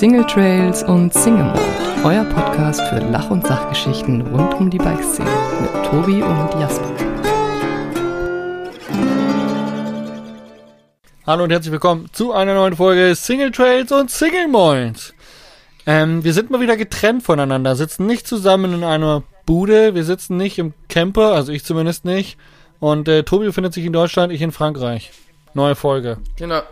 Single Trails und Single Mode, euer Podcast für Lach- und Sachgeschichten rund um die Bikeszene mit Tobi und Jasper. Hallo und herzlich willkommen zu einer neuen Folge Single Trails und Single Moins. Ähm, wir sind mal wieder getrennt voneinander, sitzen nicht zusammen in einer Bude, wir sitzen nicht im Camper, also ich zumindest nicht. Und äh, Tobi befindet sich in Deutschland, ich in Frankreich. Neue Folge. Genau.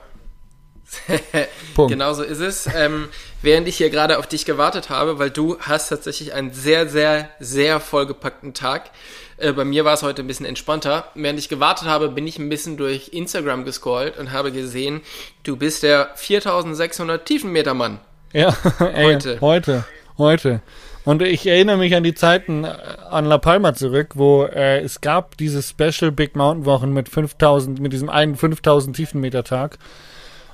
Punkt. genau so ist es. Ähm, während ich hier gerade auf dich gewartet habe, weil du hast tatsächlich einen sehr, sehr, sehr vollgepackten Tag. Äh, bei mir war es heute ein bisschen entspannter. Während ich gewartet habe, bin ich ein bisschen durch Instagram gescrollt und habe gesehen, du bist der 4600 Tiefenmeter Mann. Ja, ey, Heute. heute, heute. Und ich erinnere mich an die Zeiten äh, an La Palma zurück, wo äh, es gab diese Special Big Mountain Wochen mit 5000, mit diesem einen 5000 Tiefenmeter Tag.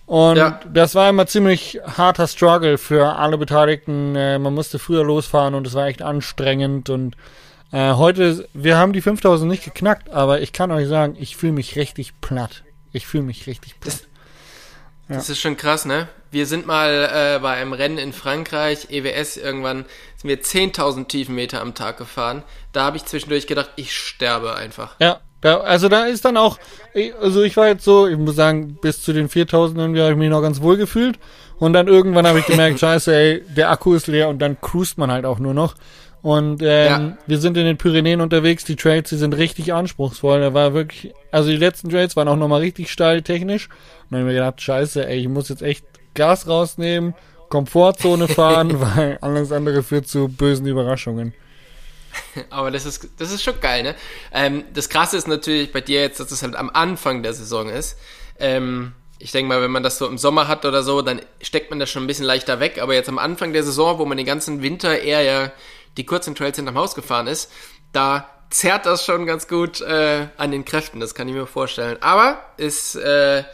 Und Ja. das war immer ziemlich harter Struggle für alle Beteiligten. Äh, man musste früher losfahren und es war echt anstrengend. Und äh, heute, wir haben die 5000 nicht geknackt, aber ich kann euch sagen, ich fühle mich richtig platt. Ich fühle mich richtig platt. Das ist schon krass, ne? Wir sind mal äh, bei einem Rennen in Frankreich, EWS, irgendwann sind wir 10.000 Tiefenmeter am Tag gefahren. Da habe ich zwischendurch gedacht, ich sterbe einfach. Ja, da, also da ist dann auch, also ich war jetzt so, ich muss sagen, bis zu den 4000 irgendwie habe ich mich noch ganz wohl gefühlt. Und dann irgendwann habe ich gemerkt, scheiße, ey, der Akku ist leer und dann cruist man halt auch nur noch. Und ähm, Ja. wir sind in den Pyrenäen unterwegs, die Trails, die sind richtig anspruchsvoll. Da war wirklich, also die letzten Trails waren auch nochmal richtig steil technisch. Und dann habe ich mir gedacht, scheiße, ey, ich muss jetzt echt Gas rausnehmen, Komfortzone fahren, weil alles andere führt zu bösen Überraschungen. Aber das ist, das ist schon geil, ne? Ähm, das Krasse ist natürlich bei dir jetzt, dass es halt am Anfang der Saison ist. Ähm, ich denke mal, wenn man das so im Sommer hat oder so, dann steckt man das schon ein bisschen leichter weg. Aber jetzt am Anfang der Saison, wo man den ganzen Winter eher ja die kurzen Trails hinterm Haus gefahren ist, da zerrt das schon ganz gut äh, an den Kräften. Das kann ich mir vorstellen. Aber ist, äh,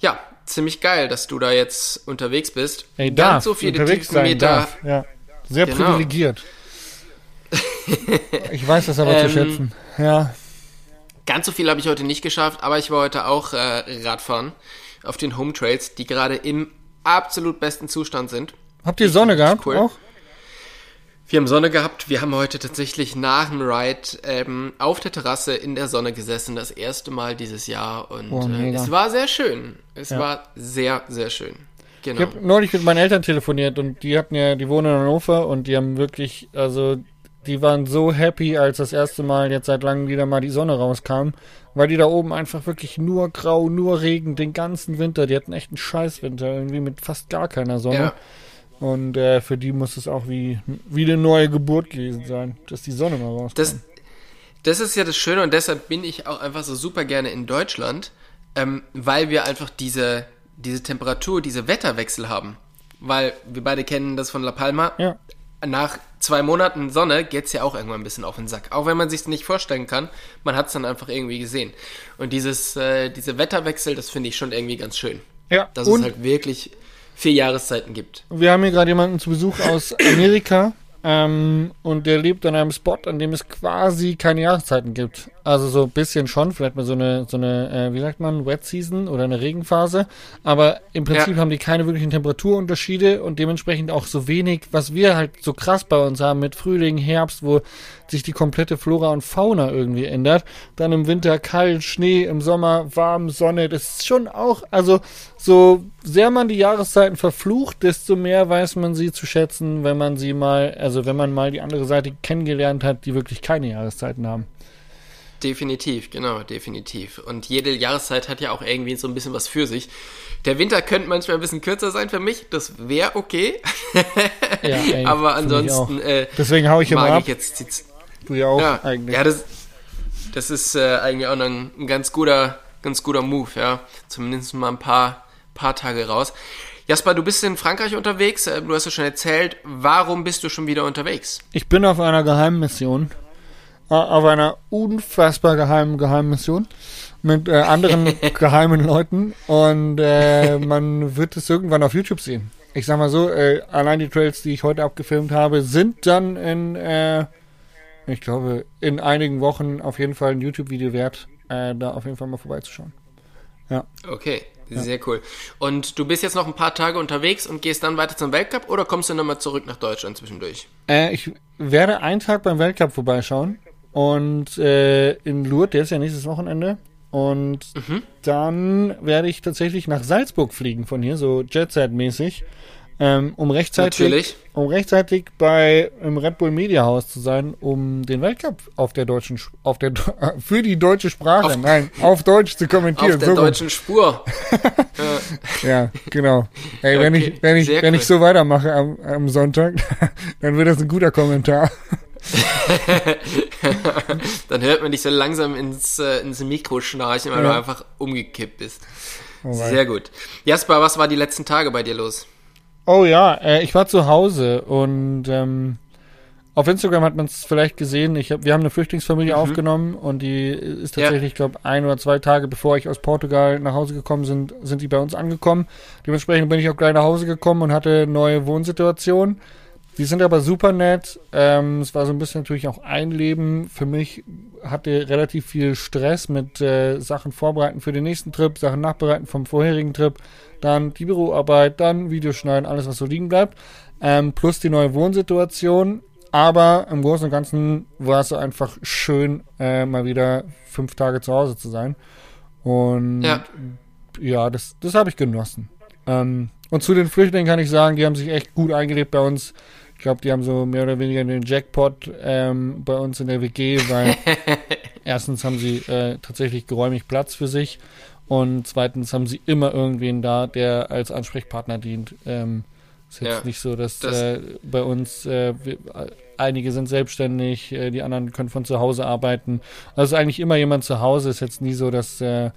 ja, ziemlich geil, dass du da jetzt unterwegs bist. Ey, Ganz darf, so viele unterwegs sein darf, ja. Sehr Genau. privilegiert. Ich weiß das aber zu Ähm, schätzen. Ja. Ganz so viel habe ich heute nicht geschafft, aber ich war heute auch äh, Radfahren auf den Home Trails, die gerade im absolut besten Zustand sind. Habt ihr Sonne gehabt cool. auch? Wir haben Sonne gehabt. Wir haben heute tatsächlich nach dem Ride ähm, auf der Terrasse in der Sonne gesessen, das erste Mal dieses Jahr. Und Oh, äh, es war sehr schön. Es Ja. war sehr, sehr schön. Ich Genau. habe neulich mit meinen Eltern telefoniert und die hatten ja, die wohnen in Hannover und die haben wirklich, also die waren so happy, als das erste Mal jetzt seit langem wieder mal die Sonne rauskam, weil die da oben einfach wirklich nur grau, nur Regen den ganzen Winter. Die hatten echt einen Scheißwinter, irgendwie mit fast gar keiner Sonne. Ja. Und äh, für die muss es auch wie, wie eine neue Geburt gewesen sein, dass die Sonne mal rauskommt. Das, das ist ja das Schöne und deshalb bin ich auch einfach so super gerne in Deutschland, ähm, weil wir einfach diese, diese Temperatur, diese Wetterwechsel haben. Weil wir beide kennen das von La Palma. ja. Nach zwei Monaten Sonne geht's ja auch irgendwann ein bisschen auf den Sack. Auch wenn man sich's nicht vorstellen kann, man hat's dann einfach irgendwie gesehen. Und dieses, äh, diese Wetterwechsel, das finde ich schon irgendwie ganz schön. Ja, Dass und es halt wirklich vier Jahreszeiten gibt. Wir haben hier gerade jemanden zu Besuch aus Amerika ähm, und der lebt an einem Spot, an dem es quasi keine Jahreszeiten gibt. Also so ein bisschen schon, vielleicht mal so eine, so eine, äh, wie sagt man, Wet Season oder eine Regenphase. Aber im Prinzip Ja. haben die keine wirklichen Temperaturunterschiede und dementsprechend auch so wenig, was wir halt so krass bei uns haben mit Frühling, Herbst, wo sich die komplette Flora und Fauna irgendwie ändert. Dann im Winter kalt, Schnee, im Sommer warm, Sonne. Das ist schon auch, also so sehr man die Jahreszeiten verflucht, desto mehr weiß man sie zu schätzen, wenn man sie mal, also wenn man mal die andere Seite kennengelernt hat, die wirklich keine Jahreszeiten haben. Definitiv, genau, definitiv. Und jede Jahreszeit hat ja auch irgendwie so ein bisschen was für sich. Der Winter könnte manchmal ein bisschen kürzer sein für mich, das wäre okay. Ja, ey, Aber ansonsten äh, Deswegen hau ich immer mag ab. ich jetzt die, Du ja auch ja, eigentlich. ja, das, das ist äh, eigentlich auch noch ein, ein ganz guter, ganz guter Move, ja. Zumindest mal ein paar, paar Tage raus. Jasper, du bist in Frankreich unterwegs, äh, du hast ja schon erzählt, warum bist du schon wieder unterwegs? Ich bin auf einer geheimen Mission. Auf einer unfassbar geheimen, geheimen Mission. Mit äh, anderen geheimen Leuten. Und äh, man wird es irgendwann auf YouTube sehen. Ich sag mal so, äh, allein die Trails, die ich heute abgefilmt habe, sind dann in, äh, ich glaube, in einigen Wochen auf jeden Fall ein YouTube-Video wert, äh, da auf jeden Fall mal vorbeizuschauen. Ja. Okay, sehr cool. Und du bist jetzt noch ein paar Tage unterwegs und gehst dann weiter zum Weltcup oder kommst du nochmal zurück nach Deutschland zwischendurch? Äh, ich werde einen Tag beim Weltcup vorbeischauen und äh, in Lourdes, der ist ja nächstes Wochenende. Und dann werde ich tatsächlich nach Salzburg fliegen von hier, so Jet-Set-mäßig, ähm, um rechtzeitig, Natürlich. um rechtzeitig bei im Red Bull Media Haus zu sein, um den Weltcup auf der deutschen, Sch- auf der für die deutsche Sprache, Auf- nein, auf Deutsch zu kommentieren. Auf der so deutschen Spur. Ja, genau. Ey, wenn Okay, ich, wenn ich, wenn cool. ich so weitermache am, am Sonntag, dann wird das ein guter Kommentar. dann hört man dich so langsam ins, äh, ins Mikro schnarchen, weil Ja. du einfach umgekippt bist. Oh. Sehr gut. Jasper, was war die letzten Tage bei dir los? Oh ja, äh, ich war zu Hause und ähm, auf Instagram hat man es vielleicht gesehen. Ich hab, wir haben eine Flüchtlingsfamilie aufgenommen und die ist Ja. tatsächlich, ich glaube, ein oder zwei Tage bevor ich aus Portugal nach Hause gekommen sind, sind die bei uns angekommen. Dementsprechend bin ich auch gleich nach Hause gekommen und hatte eine neue Wohnsituation. Die sind aber super nett. Ähm, es war so ein bisschen natürlich auch ein Leben. Für mich hatte relativ viel Stress mit äh, Sachen vorbereiten für den nächsten Trip, Sachen nachbereiten vom vorherigen Trip, dann die Büroarbeit, dann Videoschneiden, alles was so liegen bleibt. Ähm, plus die neue Wohnsituation. Aber im Großen und Ganzen war es einfach schön, äh, mal wieder fünf Tage zu Hause zu sein. Und Ja. ja, das, das habe ich genossen. Ähm, und zu den Flüchtlingen kann ich sagen, die haben sich echt gut eingelebt bei uns. Ich glaube, die haben so mehr oder weniger den Jackpot ähm, bei uns in der WG, weil erstens haben sie äh, tatsächlich geräumig Platz für sich und zweitens haben sie immer irgendwen da, der als Ansprechpartner dient. Ähm, ist jetzt Ja, nicht so, dass das- äh, bei uns äh, wir, einige sind selbstständig, äh, die anderen können von zu Hause arbeiten. Also ist eigentlich immer jemand zu Hause. Ist jetzt nie so, dass äh,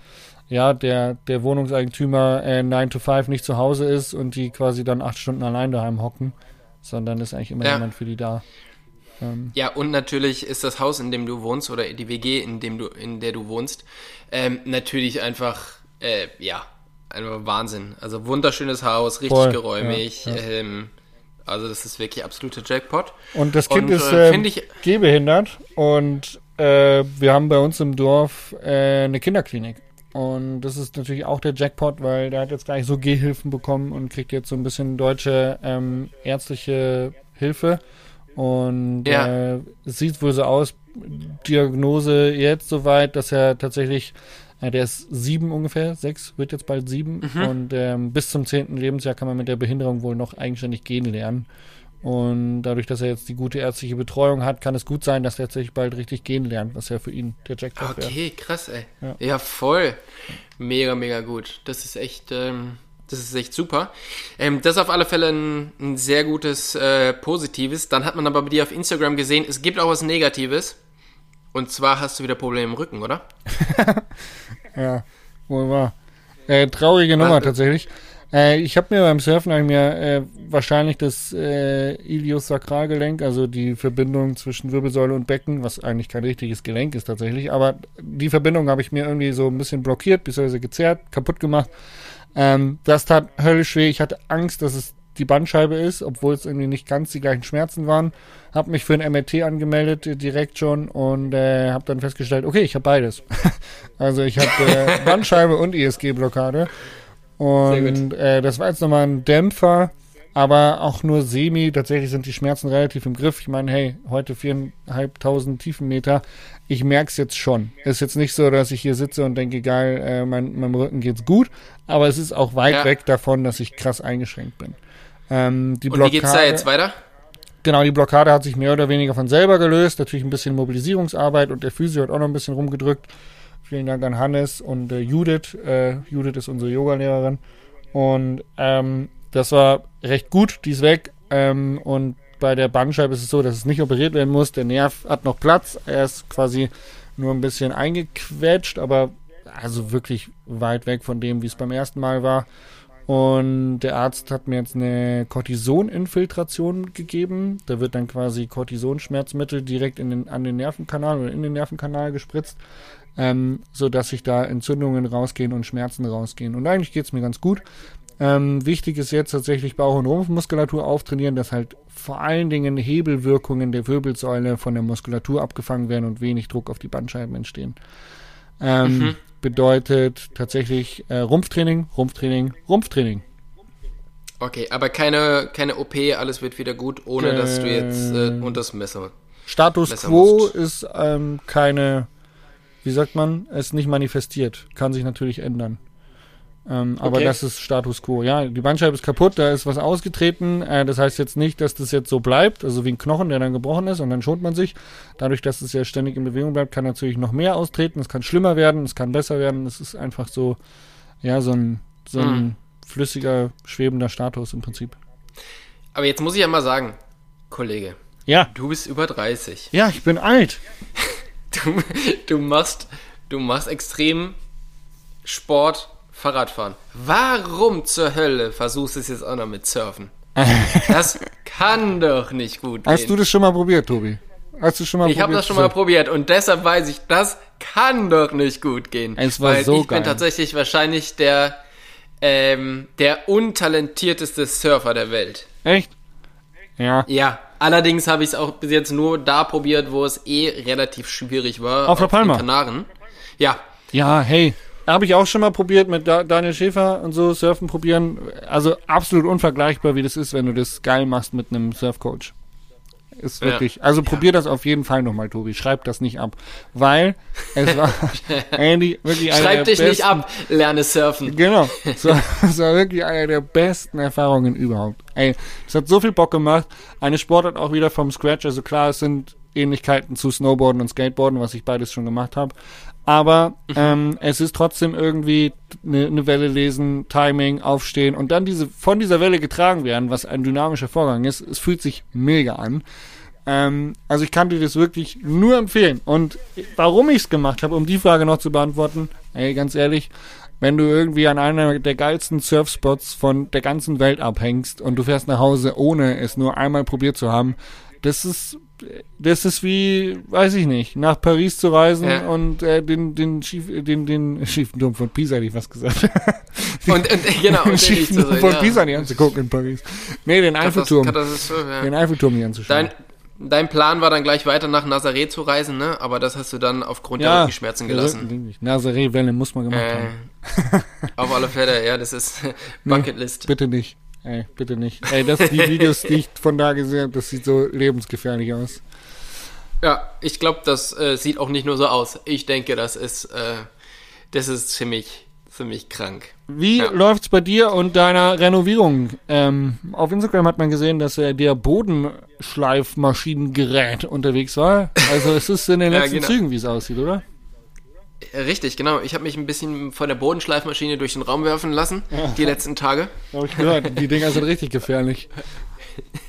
ja der der Wohnungseigentümer äh, 9 to 5 nicht zu Hause ist und die quasi dann acht Stunden allein daheim hocken, sondern ist eigentlich immer Ja. jemand für die da. Ähm, Ja, und natürlich ist das Haus, in dem du wohnst, oder die WG, in dem du, in der du wohnst, ähm, natürlich einfach, äh, ja, einfach Wahnsinn. Also wunderschönes Haus, richtig Voll, geräumig. ja, ja. Ähm, also das ist wirklich absoluter Jackpot. Und das Kind Und, ist äh, äh, find ich- gehbehindert und äh, wir haben bei uns im Dorf äh, eine Kinderklinik. Und das ist natürlich auch der Jackpot, weil der hat jetzt gleich so Gehhilfen bekommen und kriegt jetzt so ein bisschen deutsche ähm, ärztliche Hilfe. Und Ja. äh, es sieht wohl so aus, Diagnose jetzt soweit, dass er tatsächlich, äh, der ist sieben ungefähr, sechs, wird jetzt bald sieben. Mhm. Und ähm, bis zum zehnten Lebensjahr kann man mit der Behinderung wohl noch eigenständig gehen lernen. Und dadurch, dass er jetzt die gute ärztliche Betreuung hat, kann es gut sein, dass er tatsächlich bald richtig gehen lernt, was ja für ihn der Jackpot wäre. Okay, krass, ey. Ja. Ja. voll. Mega, mega gut. Das ist echt, ähm, das ist echt super. Ähm, das ist auf alle Fälle ein, ein sehr gutes äh, Positives. Dann hat man aber bei dir auf Instagram gesehen, es gibt auch was Negatives. Und zwar hast du wieder Probleme im Rücken, oder? Ja, wohl wahr. Äh, traurige Nummer Was? tatsächlich. Äh, ich habe mir beim Surfen hab mir äh, wahrscheinlich das äh, Iliossakralgelenk, also die Verbindung zwischen Wirbelsäule und Becken, was eigentlich kein richtiges Gelenk ist tatsächlich, aber die Verbindung habe ich mir irgendwie so ein bisschen blockiert, beziehungsweise gezerrt, kaputt gemacht. Ähm, das tat höllisch weh. Ich hatte Angst, dass es die Bandscheibe ist, obwohl es irgendwie nicht ganz die gleichen Schmerzen waren. Hab mich für ein MRT angemeldet, äh, direkt schon, und äh, habe dann festgestellt, okay, ich habe beides. also ich habe äh, Bandscheibe und ISG-Blockade. Und äh, das war jetzt nochmal ein Dämpfer, aber auch nur semi. Tatsächlich sind die Schmerzen relativ im Griff. Ich meine, hey, heute viereinhalbtausend Tiefenmeter. Ich merk's jetzt schon. Ist jetzt nicht so, dass ich hier sitze und denke, geil, äh, mein, meinem Rücken geht's gut. Aber es ist auch weit Ja. weg davon, dass ich krass eingeschränkt bin. Ähm, die Und wie geht's da jetzt weiter? Genau, die Blockade hat sich mehr oder weniger von selber gelöst. Natürlich ein bisschen Mobilisierungsarbeit und der Physio hat auch noch ein bisschen rumgedrückt. Vielen Dank an Hannes und äh, Judith. Äh, Judith ist unsere Yogalehrerin. Und ähm, das war recht gut, die ist weg. Ähm, und bei der Bandscheibe ist es so, dass es nicht operiert werden muss. Der Nerv hat noch Platz. Er ist quasi nur ein bisschen eingequetscht, aber also wirklich weit weg von dem, wie es beim ersten Mal war. Und der Arzt hat mir jetzt eine Cortisoninfiltration gegeben. Da wird dann quasi Cortisonschmerzmittel direkt in den, an den Nervenkanal oder in den Nervenkanal gespritzt, ähm, sodass sich da Entzündungen rausgehen und Schmerzen rausgehen. Und eigentlich geht's mir ganz gut. Ähm, wichtig ist jetzt tatsächlich Bauch- und Rumpfmuskulatur auftrainieren, dass halt vor allen Dingen Hebelwirkungen der Wirbelsäule von der Muskulatur abgefangen werden und wenig Druck auf die Bandscheiben entstehen. Ähm, bedeutet tatsächlich äh, Rumpftraining, Rumpftraining, Rumpftraining. Okay, aber keine, keine OP, alles wird wieder gut, ohne dass du jetzt äh, Ähm. unter das Messer. Status Besser quo musst. ist ähm, keine, wie sagt man, ist nicht manifestiert. Kann sich natürlich ändern. Ähm, Aber Okay. das ist Status quo. Ja, die Bandscheibe ist kaputt, da ist was ausgetreten. Äh, das heißt jetzt nicht, dass das jetzt so bleibt, also wie ein Knochen, der dann gebrochen ist und dann schont man sich. Dadurch, dass es ja ständig in Bewegung bleibt, kann natürlich noch mehr austreten. Es kann schlimmer werden, es kann besser werden. Es ist einfach so, ja, so ein, so ein Mhm. flüssiger, schwebender Status im Prinzip. Aber jetzt muss ich ja mal sagen, Kollege, Ja. du bist über 30. Ja, ich bin alt. Du, du machst, du machst extrem Sport, Fahrradfahren. Warum zur Hölle versuchst du es jetzt auch noch mit Surfen? Das kann doch nicht gut gehen. Hast du das schon mal probiert, Tobi? Hast du schon mal ich habe probiert? das schon mal probiert und deshalb weiß ich, das kann doch nicht gut gehen. Es war weil so ich geil. bin tatsächlich wahrscheinlich der ähm, der untalentierteste Surfer der Welt. Echt? Ja. Ja, allerdings habe ich es auch bis jetzt nur da probiert, wo es eh relativ schwierig war. Auf La Palma? Kanaren. Ja, Ja, hey. Habe ich auch schon mal probiert mit da Daniel Schäfer und so Surfen probieren. Also absolut unvergleichbar, wie das ist, wenn du das geil machst mit einem Surfcoach. Ist Ja. wirklich. Also probier das auf jeden Fall nochmal, Tobi. Schreib das nicht ab. Weil es war Andy, wirklich einer schreib der dich besten, nicht ab, lerne surfen. Genau. Es war, es war wirklich eine der besten Erfahrungen überhaupt. Ey, es hat so viel Bock gemacht. Eine Sportart auch wieder vom Scratch. Also klar, es sind Ähnlichkeiten zu Snowboarden und Skateboarden, was ich beides schon gemacht habe. Aber ähm, es ist trotzdem irgendwie eine, eine Welle lesen, Timing, aufstehen und dann diese von dieser Welle getragen werden, was ein dynamischer Vorgang ist. Es fühlt sich mega an. Ähm, also ich kann dir das wirklich nur empfehlen. Und warum ich es gemacht habe, um die Frage noch zu beantworten, ey, ganz ehrlich, wenn du irgendwie an einer der geilsten Surfspots von der ganzen Welt abhängst und du fährst nach Hause, ohne es nur einmal probiert zu haben, das ist das ist wie, weiß ich nicht, nach Paris zu reisen Ja. und äh, den den schief, den den schiefen Turm von Pisa, hätte ich was gesagt. Und, und genau, den und schiefen Turm von ja. Pisa nicht anzugucken in Paris. Nee, den Eiffelturm. Ja. Den Eiffelturm nicht anzuschauen. Dein, dein Plan war dann gleich weiter nach Nazareth zu reisen, ne? Aber das hast du dann aufgrund der Rückenschmerzen gelassen. Nazaré-Welle muss man gemacht Äh, haben. auf alle Fälle, ja, das ist Bucketlist. Bitte nicht. Ey, bitte nicht. Ey, das die Videos, die ich von da gesehen habe, das sieht so lebensgefährlich aus. Ja, ich glaube, das äh, sieht auch nicht nur so aus. Ich denke, das ist, äh, das ist ziemlich, ziemlich krank. Wie Ja. läuft's bei dir und deiner Renovierung? Ähm, auf Instagram hat man gesehen, dass äh, der Bodenschleifmaschinengerät unterwegs war. Also es ist in den Ja, letzten genau. Zügen, wie es aussieht, oder? Richtig, genau. Ich habe mich ein bisschen von der Bodenschleifmaschine durch den Raum werfen lassen, die letzten Tage. Habe ich gehört. Die Dinger sind richtig gefährlich.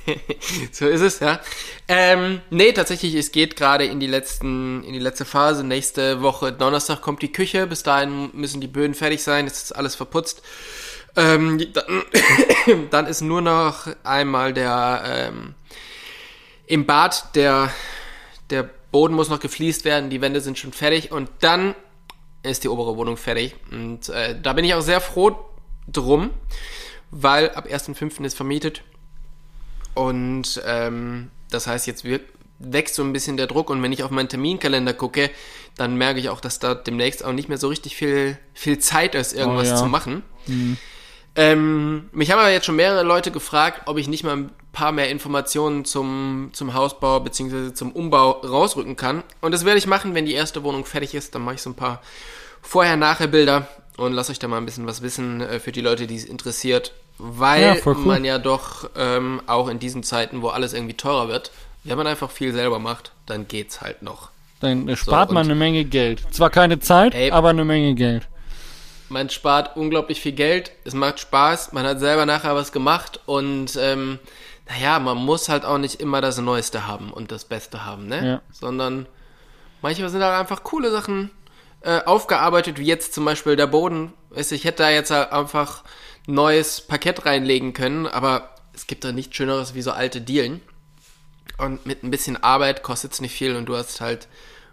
so ist es, ja. Ähm, nee, tatsächlich, es geht gerade in die letzten, in die letzte Phase. Nächste Woche Donnerstag kommt die Küche. Bis dahin müssen die Böden fertig sein. Es ist alles verputzt. Ähm, dann, dann ist nur noch einmal der ähm, im Bad der der Boden muss noch gefliest werden. Die Wände sind schon fertig und dann ist die obere Wohnung fertig. Und äh, da bin ich auch sehr froh drum, weil ab 1.5. ist vermietet. Und ähm, das heißt, jetzt wächst so ein bisschen der Druck. Und wenn ich auf meinen Terminkalender gucke, dann merke ich auch, dass da demnächst auch nicht mehr so richtig viel, viel Zeit ist, irgendwas Oh ja. zu machen. Ähm, mich haben aber jetzt schon mehrere Leute gefragt, ob ich nicht mal paar mehr Informationen zum, zum Hausbau bzw. zum Umbau rausrücken kann. Und das werde ich machen, wenn die erste Wohnung fertig ist. Dann mache ich so ein paar Vorher-Nachher-Bilder und lasse euch da mal ein bisschen was wissen äh, für die Leute, die es interessiert. Weil Ja, cool. man ja doch ähm, auch in diesen Zeiten, wo alles irgendwie teurer wird, wenn man einfach viel selber macht, dann geht's halt noch. Dann spart und- man eine Menge Geld. Zwar keine Zeit, Ey. aber eine Menge Geld. Man spart unglaublich viel Geld, es macht Spaß, man hat selber nachher was gemacht und ähm, naja, man muss halt auch nicht immer das Neueste haben und das Beste haben, ne? Ja. Sondern manchmal sind halt einfach coole Sachen äh, aufgearbeitet, wie jetzt zum Beispiel der Boden. Weißt du, ich hätte da jetzt halt einfach neues Parkett reinlegen können, aber es gibt da nichts Schöneres wie so alte Dielen. Und mit ein bisschen Arbeit kostet es nicht viel und du hast halt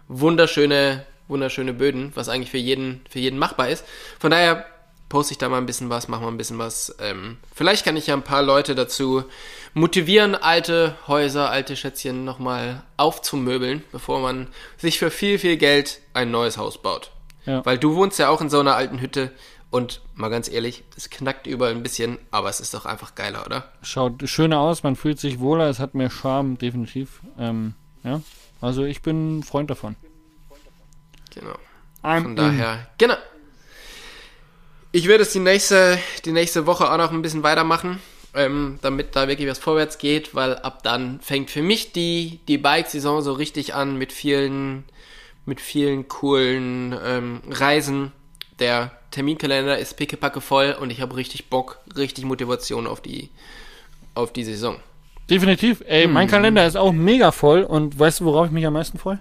wunderschöne, wunderschöne Böden, was eigentlich für jeden, für jeden machbar ist. Von daher poste ich da mal ein bisschen was, mache mal ein bisschen was. Ähm, vielleicht kann ich ja ein paar Leute dazu motivieren, alte Häuser, alte Schätzchen nochmal aufzumöbeln, bevor man sich für viel, viel Geld ein neues Haus baut. Ja. Weil du wohnst ja auch in so einer alten Hütte und mal ganz ehrlich, es knackt überall ein bisschen, aber es ist doch einfach geiler, oder? Schaut schöner aus, man fühlt sich wohler, es hat mehr Charme, definitiv. Ähm, ja, also ich bin Freund davon. Genau. I'm Von daher, genau. Ich werde es die nächste, die nächste Woche auch noch ein bisschen weitermachen, ähm, damit da wirklich was vorwärts geht, weil ab dann fängt für mich die, die Bike-Saison so richtig an mit vielen, mit vielen coolen ähm, Reisen. Der Terminkalender ist pickepacke voll und ich habe richtig Bock, richtig Motivation auf die, auf die Saison. Definitiv. Ey, mein hm. Kalender ist auch mega voll und weißt du, worauf ich mich am meisten freue?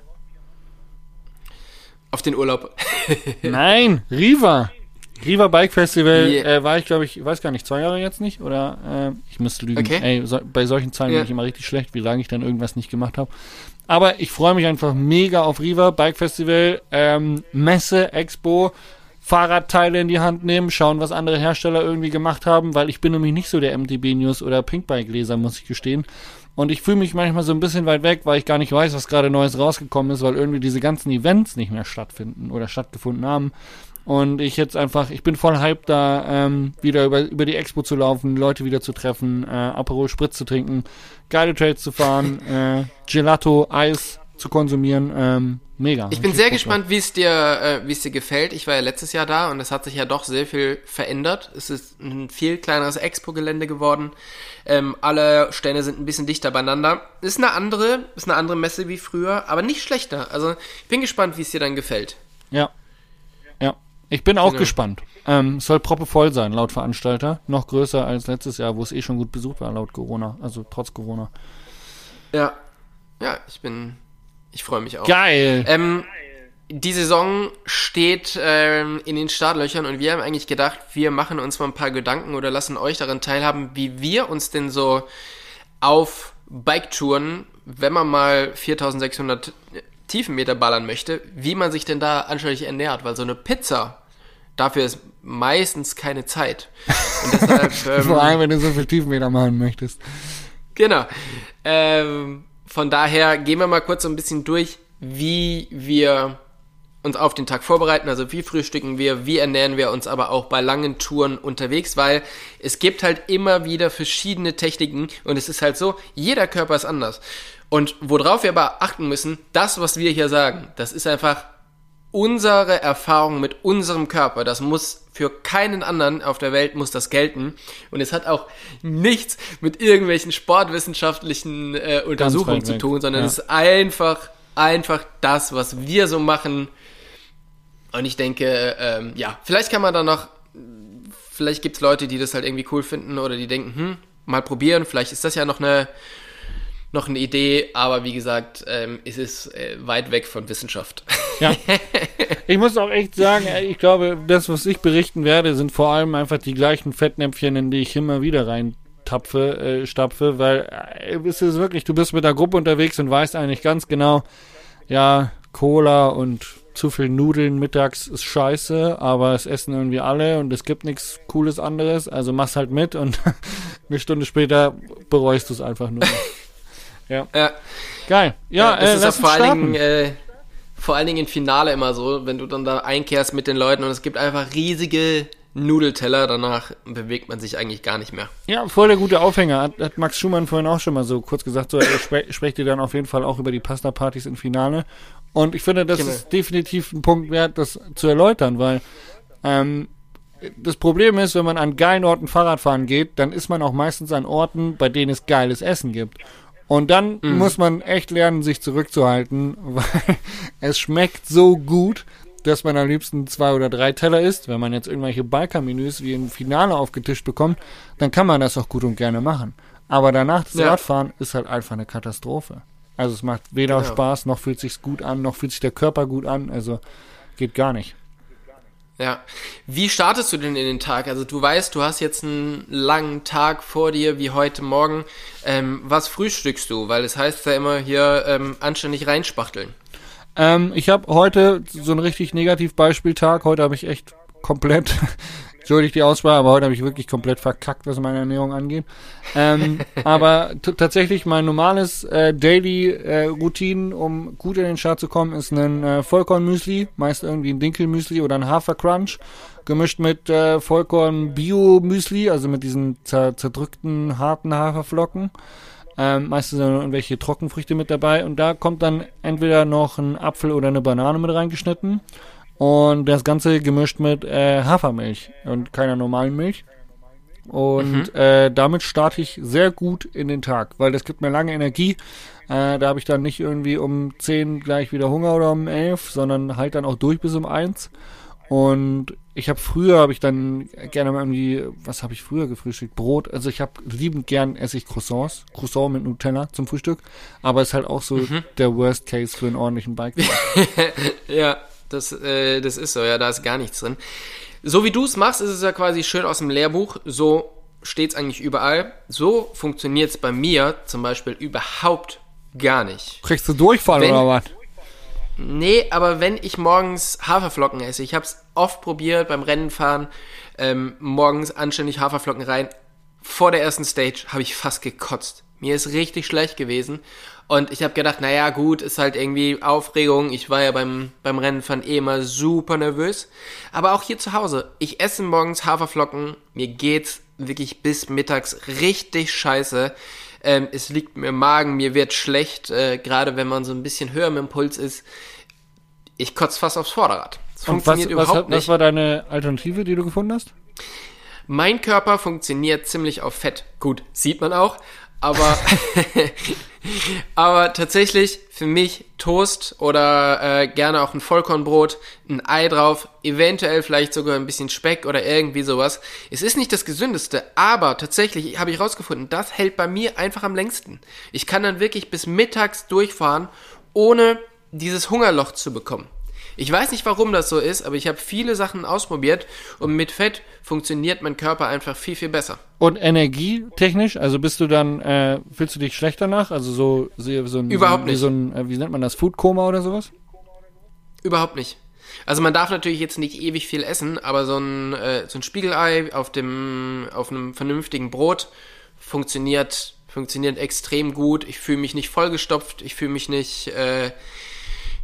Auf den Urlaub. Nein, Riva. Riva Bike Festival yeah. äh, war ich, glaube ich, weiß gar nicht, zwei Jahre jetzt nicht? Oder äh, ich müsste lügen. Okay. Ey, so, bei solchen Zahlen yeah. bin ich immer richtig schlecht, wie lange ich dann irgendwas nicht gemacht habe. Aber ich freue mich einfach mega auf Riva Bike Festival, ähm, Messe, Expo, Fahrradteile in die Hand nehmen, schauen, was andere Hersteller irgendwie gemacht haben, weil ich bin nämlich nicht so der MTB News oder Pinkbike Leser, muss ich gestehen. Und ich fühle mich manchmal so ein bisschen weit weg, weil ich gar nicht weiß, was gerade Neues rausgekommen ist, weil irgendwie diese ganzen Events nicht mehr stattfinden oder stattgefunden haben. Und ich jetzt einfach, ich bin voll hype da, ähm, wieder über, über die Expo zu laufen, Leute wieder zu treffen, äh, Aperol Spritz zu trinken, geile Trades zu fahren, äh, Gelato, Eis zu konsumieren. Ähm, mega. Ich bin sehr gespannt, wie es dir, äh, wie es dir gefällt. Ich war ja letztes Jahr da und es hat sich ja doch sehr viel verändert. Es ist ein viel kleineres Expo-Gelände geworden. Ähm, alle Stände sind ein bisschen dichter beieinander. Ist eine andere, ist eine andere Messe wie früher, aber nicht schlechter. Also ich bin gespannt, wie es dir dann gefällt. Ja. Ja. Ich bin auch genau. gespannt. Ähm, soll proppevoll sein, laut Veranstalter. Noch größer als letztes Jahr, wo es eh schon gut besucht war, laut Corona. Also trotz Corona. Ja. Ja, ich bin ich freue mich auch. Geil. Ähm, die Saison steht ähm, in den Startlöchern und wir haben eigentlich gedacht, wir machen uns mal ein paar Gedanken oder lassen euch daran teilhaben, wie wir uns denn so auf Biketouren, wenn man mal 4600 Tiefenmeter ballern möchte, wie man sich denn da anständig ernährt, weil so eine Pizza, dafür ist meistens keine Zeit. Deshalb, ähm, Vor allem, wenn du so viel Tiefenmeter machen möchtest. Genau. Ähm, von daher gehen wir mal kurz so ein bisschen durch, wie wir uns auf den Tag vorbereiten, also wie frühstücken wir, wie ernähren wir uns aber auch bei langen Touren unterwegs, weil es gibt halt immer wieder verschiedene Techniken und es ist halt so, jeder Körper ist anders. Und worauf wir aber achten müssen, das, was wir hier sagen, das ist einfach unsere Erfahrung mit unserem Körper. Das muss für keinen anderen auf der Welt muss das gelten. Und es hat auch nichts mit irgendwelchen sportwissenschaftlichen äh, Untersuchungen zu tun, sondern ja. es ist einfach, einfach das, was wir so machen. Und ich denke, ähm, ja, vielleicht kann man da noch, vielleicht gibt's Leute, die das halt irgendwie cool finden oder die denken, hm, mal probieren, vielleicht ist das ja noch eine noch eine Idee, aber wie gesagt, ähm, ist es äh, weit weg von Wissenschaft. Ja. Ich muss auch echt sagen, äh, ich glaube, das, was ich berichten werde, sind vor allem einfach die gleichen Fettnäpfchen, in die ich immer wieder rein tapfe, äh, stapfe, weil äh, ist es wirklich, du bist mit der Gruppe unterwegs und weißt eigentlich ganz genau, ja, Cola und zu viel Nudeln mittags ist scheiße, aber es essen irgendwie alle und es gibt nichts Cooles anderes, also mach's halt mit und eine Stunde später bereust du es einfach nur. Ja. ja. Geil. Ja, ja das äh, ist auch vor allen, Dingen, äh, vor allen Dingen im Finale immer so, wenn du dann da einkehrst mit den Leuten und es gibt einfach riesige Nudelteller, danach bewegt man sich eigentlich gar nicht mehr. Ja, voll der gute Aufhänger. Hat, hat Max Schumann vorhin auch schon mal so kurz gesagt, so, er spre sprecht ihr dann auf jeden Fall auch über die Pasta-Partys im Finale. Und ich finde, das genau. ist definitiv ein Punkt wert, das zu erläutern, weil ähm, das Problem ist, wenn man an geilen Orten Fahrrad fahren geht, dann ist man auch meistens an Orten, bei denen es geiles Essen gibt. Und dann mm. muss man echt lernen, sich zurückzuhalten, weil es schmeckt so gut, dass man am liebsten zwei oder drei Teller isst. Wenn man jetzt irgendwelche Balkan-Menüs wie im Finale aufgetischt bekommt, dann kann man das auch gut und gerne machen. Aber danach das ja. Radfahren ist halt einfach eine Katastrophe. Also es macht weder genau. Spaß, noch fühlt sich's gut an, noch fühlt sich der Körper gut an. Also geht gar nicht. Ja. Wie startest du denn in den Tag? Also du weißt, du hast jetzt einen langen Tag vor dir, wie heute Morgen. Ähm, was frühstückst du? Weil es heißt ja immer hier ähm, anständig reinspachteln. Ähm, ich habe heute so einen richtig Negativbeispieltag. Heute habe ich echt komplett Entschuldigt die Auswahl, aber heute habe ich wirklich komplett verkackt, was meine Ernährung angeht. Ähm, aber tatsächlich mein normales äh, Daily äh, Routine, um gut in den Start zu kommen, ist ein äh, Vollkornmüsli, meist irgendwie ein Dinkelmüsli oder ein Hafercrunch, gemischt mit äh, Vollkorn Bio Müsli, also mit diesen zer zerdrückten harten Haferflocken. Ähm, meistens sind irgendwelche Trockenfrüchte mit dabei und da kommt dann entweder noch ein Apfel oder eine Banane mit reingeschnitten und das Ganze gemischt mit äh, Hafermilch und keiner normalen Milch. Und mhm. äh, damit starte ich sehr gut in den Tag, weil das gibt mir lange Energie. Äh, da habe ich dann nicht irgendwie um 10 gleich wieder Hunger oder um 11, sondern halt dann auch durch bis um 1. Und ich habe früher, habe ich dann gerne mal irgendwie, was habe ich früher gefrühstückt? Brot. Also ich habe liebend gern esse ich Croissants. Croissant mit Nutella zum Frühstück. Aber ist halt auch so mhm. der Worst Case für einen ordentlichen Bike. ja, das, äh, das ist so. Ja, da ist gar nichts drin. So wie du es machst, ist es ja quasi schön aus dem Lehrbuch. So steht es eigentlich überall. So funktioniert es bei mir zum Beispiel überhaupt gar nicht. Kriegst du Durchfall Wenn, oder was? Nee, aber wenn ich morgens Haferflocken esse, ich habe es oft probiert beim Rennenfahren, ähm, morgens anständig Haferflocken rein. Vor der ersten Stage habe ich fast gekotzt. Mir ist richtig schlecht gewesen. Und ich habe gedacht, naja, gut, ist halt irgendwie Aufregung. Ich war ja beim, beim Rennenfahren eh immer super nervös. Aber auch hier zu Hause, ich esse morgens Haferflocken. Mir geht's wirklich bis mittags richtig scheiße. Ähm, es liegt mir im Magen, mir wird schlecht, äh, gerade wenn man so ein bisschen höher im Impuls ist. Ich kotze fast aufs Vorderrad. Das funktioniert was, überhaupt was, nicht. Was war deine Alternative, die du gefunden hast? Mein Körper funktioniert ziemlich auf Fett. Gut, sieht man auch. Aber, aber tatsächlich für mich Toast oder äh, gerne auch ein Vollkornbrot, ein Ei drauf, eventuell vielleicht sogar ein bisschen Speck oder irgendwie sowas. Es ist nicht das gesündeste, aber tatsächlich habe ich rausgefunden, das hält bei mir einfach am längsten. Ich kann dann wirklich bis mittags durchfahren, ohne dieses Hungerloch zu bekommen. Ich weiß nicht, warum das so ist, aber ich habe viele Sachen ausprobiert und mit Fett funktioniert mein Körper einfach viel, viel besser. Und energietechnisch, also bist du dann, äh, fühlst du dich schlechter nach? Also so, so, so ein, Überhaupt so, nicht. So ein, äh, wie nennt man das, Foodkoma oder sowas? Überhaupt nicht. Also man darf natürlich jetzt nicht ewig viel essen, aber so ein, äh, so ein Spiegelei auf dem, auf einem vernünftigen Brot funktioniert, funktioniert extrem gut. Ich fühle mich nicht vollgestopft, ich fühle mich nicht, äh,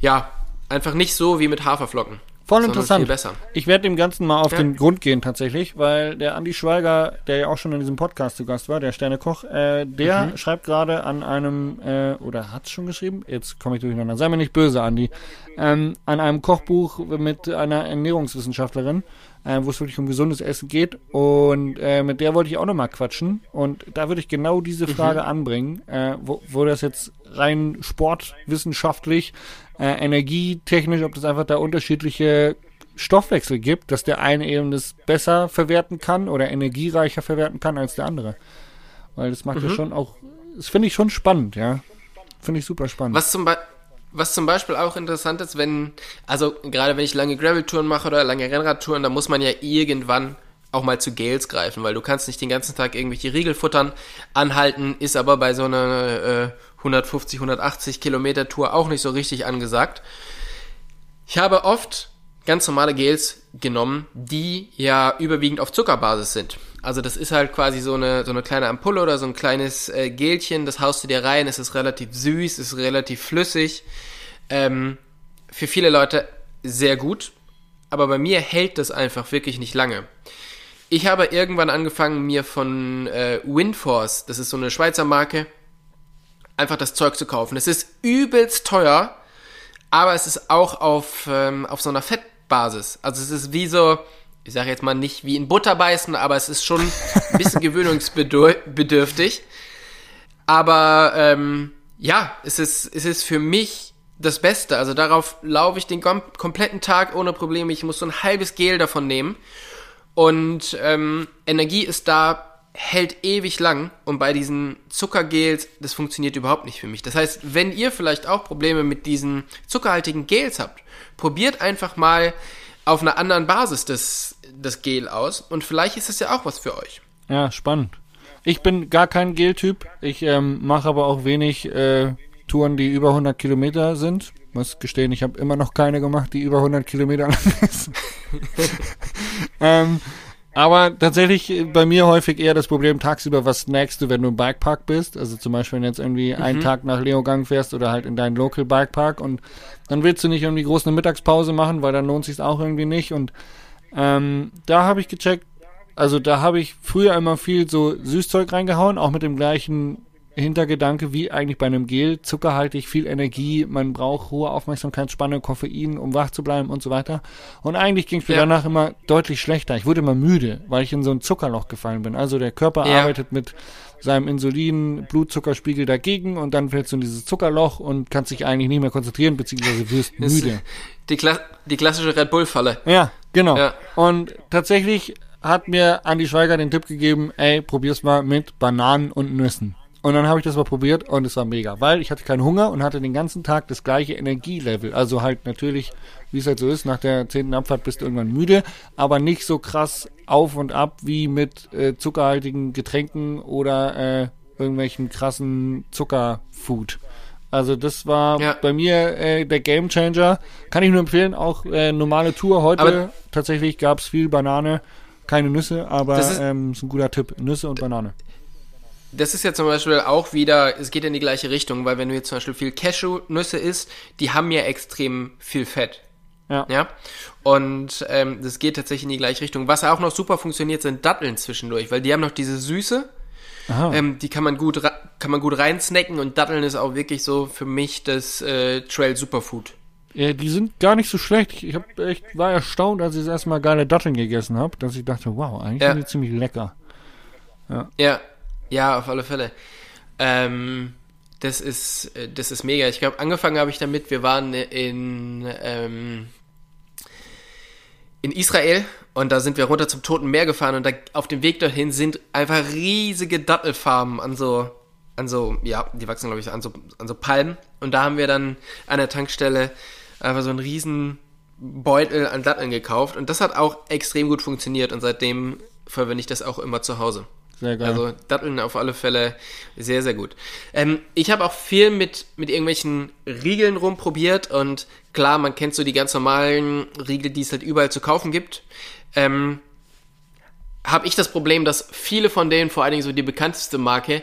ja, Einfach nicht so wie mit Haferflocken. Voll interessant. Ich werde dem Ganzen mal auf ja. den Grund gehen tatsächlich, weil der Andi Schweiger, der ja auch schon in diesem Podcast zu Gast war, der Sternekoch, äh, der mhm. schreibt gerade an einem, äh, oder hat es schon geschrieben? Jetzt komme ich durcheinander. Sei mir nicht böse, Andi. Ähm, an einem Kochbuch mit einer Ernährungswissenschaftlerin, äh, wo es wirklich um gesundes Essen geht. Und äh, mit der wollte ich auch nochmal quatschen. Und da würde ich genau diese mhm. Frage mhm. anbringen, äh, wo, wo das jetzt rein sportwissenschaftlich äh, energietechnisch, ob das einfach da unterschiedliche Stoffwechsel gibt, dass der eine eben das besser verwerten kann oder energiereicher verwerten kann als der andere. Weil das macht mhm. ja schon auch, das finde ich schon spannend, ja. Finde ich super spannend. Was zum, was zum Beispiel auch interessant ist, wenn, also gerade wenn ich lange Gravel-Touren mache oder lange Rennradtouren, da muss man ja irgendwann auch mal zu Gels greifen, weil du kannst nicht den ganzen Tag irgendwelche Riegel futtern, anhalten, ist aber bei so einer äh, 150, 180 Kilometer Tour auch nicht so richtig angesagt. Ich habe oft ganz normale Gels genommen, die ja überwiegend auf Zuckerbasis sind. Also das ist halt quasi so eine, so eine kleine Ampulle oder so ein kleines äh, Gelchen, das haust du dir rein, es ist relativ süß, es ist relativ flüssig. Ähm, für viele Leute sehr gut, aber bei mir hält das einfach wirklich nicht lange. Ich habe irgendwann angefangen, mir von äh, Windforce, das ist so eine Schweizer Marke, einfach das Zeug zu kaufen. Es ist übelst teuer, aber es ist auch auf, ähm, auf so einer Fettbasis. Also es ist wie so, ich sage jetzt mal nicht wie in Butter beißen, aber es ist schon ein bisschen gewöhnungsbedürftig. Aber ähm, ja, es ist, es ist für mich das Beste. Also darauf laufe ich den kom kompletten Tag ohne Probleme. Ich muss so ein halbes Gel davon nehmen. Und ähm, Energie ist da hält ewig lang und bei diesen Zuckergels, das funktioniert überhaupt nicht für mich. Das heißt, wenn ihr vielleicht auch Probleme mit diesen zuckerhaltigen Gels habt, probiert einfach mal auf einer anderen Basis das, das Gel aus und vielleicht ist es ja auch was für euch. Ja, spannend. Ich bin gar kein Gel-Typ. Ich ähm, mache aber auch wenig äh, Touren, die über 100 Kilometer sind. Muss gestehen, ich habe immer noch keine gemacht, die über 100 Kilometer lang ist. ähm, Aber tatsächlich äh, bei mir häufig eher das Problem tagsüber, was snackst du, wenn du im Bikepark bist? Also zum Beispiel, wenn du jetzt irgendwie einen Tag nach Leogang fährst oder halt in deinen Local Bikepark und dann willst du nicht irgendwie groß eine Mittagspause machen, weil dann lohnt sich auch irgendwie nicht. Und ähm, da habe ich gecheckt, also da habe ich früher immer viel so Süßzeug reingehauen, auch mit dem gleichen Hintergedanke wie eigentlich bei einem Gel. Zuckerhaltig, viel Energie, man braucht hohe Aufmerksamkeitsspanne, Koffein, um wach zu bleiben und so weiter. Und eigentlich ging es mir Ja. danach immer deutlich schlechter. Ich wurde immer müde, weil ich in so ein Zuckerloch gefallen bin. Also der Körper Ja. arbeitet mit seinem Insulin, Blutzuckerspiegel dagegen und dann fällst du in dieses Zuckerloch und kannst dich eigentlich nicht mehr konzentrieren, beziehungsweise wirst müde. Die, Kla die klassische Red Bull-Falle. Ja, genau. Ja. Und tatsächlich hat mir Andi Schweiger den Tipp gegeben, ey, probier's mal mit Bananen und Nüssen. Und dann habe ich das mal probiert und es war mega, weil ich hatte keinen Hunger und hatte den ganzen Tag das gleiche Energielevel. Also halt natürlich, wie es halt so ist, nach der zehnten Abfahrt bist du irgendwann müde, aber nicht so krass auf und ab wie mit äh, zuckerhaltigen Getränken oder äh, irgendwelchen krassen Zuckerfood. Also das war Ja. bei mir äh, der Game Changer. Kann ich nur empfehlen, auch äh, normale Tour heute. Aber- tatsächlich gab es viel Banane, keine Nüsse, aber ist- ähm, ist ein guter Tipp. Nüsse und Banane. Das ist ja zum Beispiel auch wieder, es geht in die gleiche Richtung, weil wenn du jetzt zum Beispiel viel Cashew-Nüsse isst, die haben ja extrem viel Fett. Ja. Ja. Und ähm, das geht tatsächlich in die gleiche Richtung. Was auch noch super funktioniert, sind Datteln zwischendurch, weil die haben noch diese Süße. Ähm, die kann man gut kann man gut reinsnacken und Datteln ist auch wirklich so für mich das äh, Trail Superfood. Ja, die sind gar nicht so schlecht. Ich, ich hab echt, war erstaunt, als ich das erste Mal geile Datteln gegessen habe, dass ich dachte, wow, eigentlich Ja. sind die ziemlich lecker. Ja, ja, auf alle Fälle. Ähm, das ist, äh, das ist mega. Ich glaube, angefangen habe ich damit, wir waren in, ähm, in Israel und da sind wir runter zum Toten Meer gefahren und da auf dem Weg dorthin sind einfach riesige Dattelfarmen an so, an so, ja, die wachsen glaube ich an so, an so Palmen und da haben wir dann an der Tankstelle einfach so einen riesen Beutel an Datteln gekauft und das hat auch extrem gut funktioniert und seitdem verwende ich das auch immer zu Hause. Sehr geil. Also Datteln auf alle Fälle sehr, sehr gut. Ähm, ich habe auch viel mit, mit irgendwelchen Riegeln rumprobiert und klar, man kennt so die ganz normalen Riegel, die es halt überall zu kaufen gibt. Ähm, habe ich das Problem, dass viele von denen, vor allen Dingen so die bekannteste Marke,